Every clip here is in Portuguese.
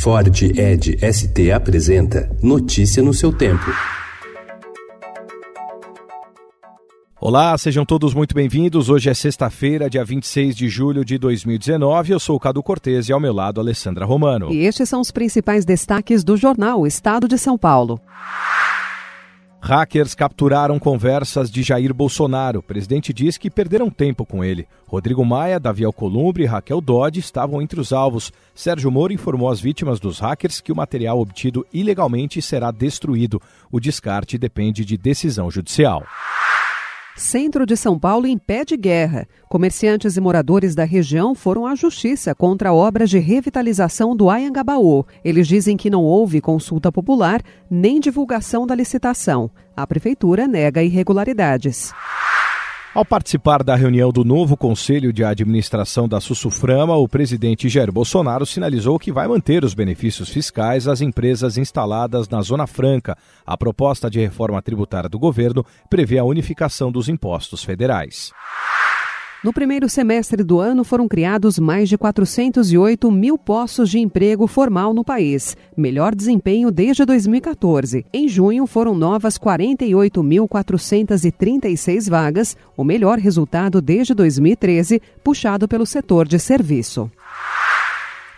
Ford Ed ST apresenta Notícia no seu tempo. Olá, sejam todos muito bem-vindos. Hoje é sexta-feira, dia 26 de julho de 2019. Eu sou o Cadu Cortez e ao meu lado, Alessandra Romano. E estes são os principais destaques do jornal Estado de São Paulo. Hackers capturaram conversas de Jair Bolsonaro. O presidente diz que perderam tempo com ele. Rodrigo Maia, Davi Alcolumbre e Raquel Dodge estavam entre os alvos. Sérgio Moro informou às vítimas dos hackers que o material obtido ilegalmente será destruído. O descarte depende de decisão judicial. Centro de São Paulo impede guerra. Comerciantes e moradores da região foram à justiça contra obras de revitalização do Ayangabaú. Eles dizem que não houve consulta popular nem divulgação da licitação. A prefeitura nega irregularidades. Ao participar da reunião do novo Conselho de Administração da Sussuframa, o presidente Jair Bolsonaro sinalizou que vai manter os benefícios fiscais às empresas instaladas na Zona Franca. A proposta de reforma tributária do governo prevê a unificação dos impostos federais. No primeiro semestre do ano, foram criados mais de 408 mil postos de emprego formal no país, melhor desempenho desde 2014. Em junho, foram novas 48.436 vagas, o melhor resultado desde 2013, puxado pelo setor de serviço.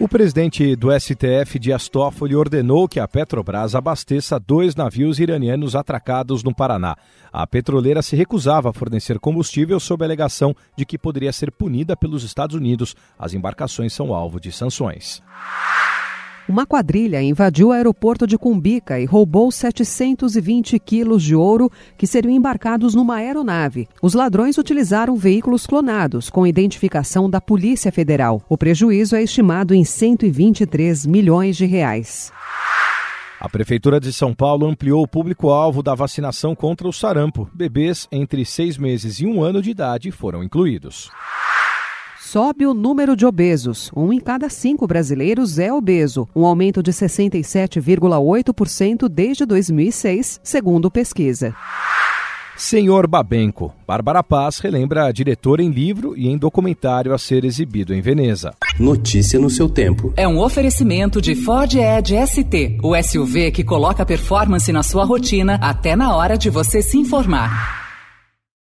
O presidente do STF, Dias Toffoli, ordenou que a Petrobras abasteça dois navios iranianos atracados no Paraná. A petroleira se recusava a fornecer combustível sob a alegação de que poderia ser punida pelos Estados Unidos. As embarcações são alvo de sanções. Uma quadrilha invadiu o aeroporto de Cumbica e roubou 720 quilos de ouro que seriam embarcados numa aeronave. Os ladrões utilizaram veículos clonados com identificação da Polícia Federal. O prejuízo é estimado em 123 milhões de reais. A Prefeitura de São Paulo ampliou o público-alvo da vacinação contra o sarampo. Bebês entre seis meses e um ano de idade foram incluídos. Sobe o número de obesos. Um em cada cinco brasileiros é obeso, um aumento de 67,8% desde 2006, segundo pesquisa. Senhor Babenco. Bárbara Paz relembra a diretora em livro e em documentário a ser exibido em Veneza. Notícia no seu tempo. É um oferecimento de Ford Edge ST, o SUV que coloca performance na sua rotina até na hora de você se informar.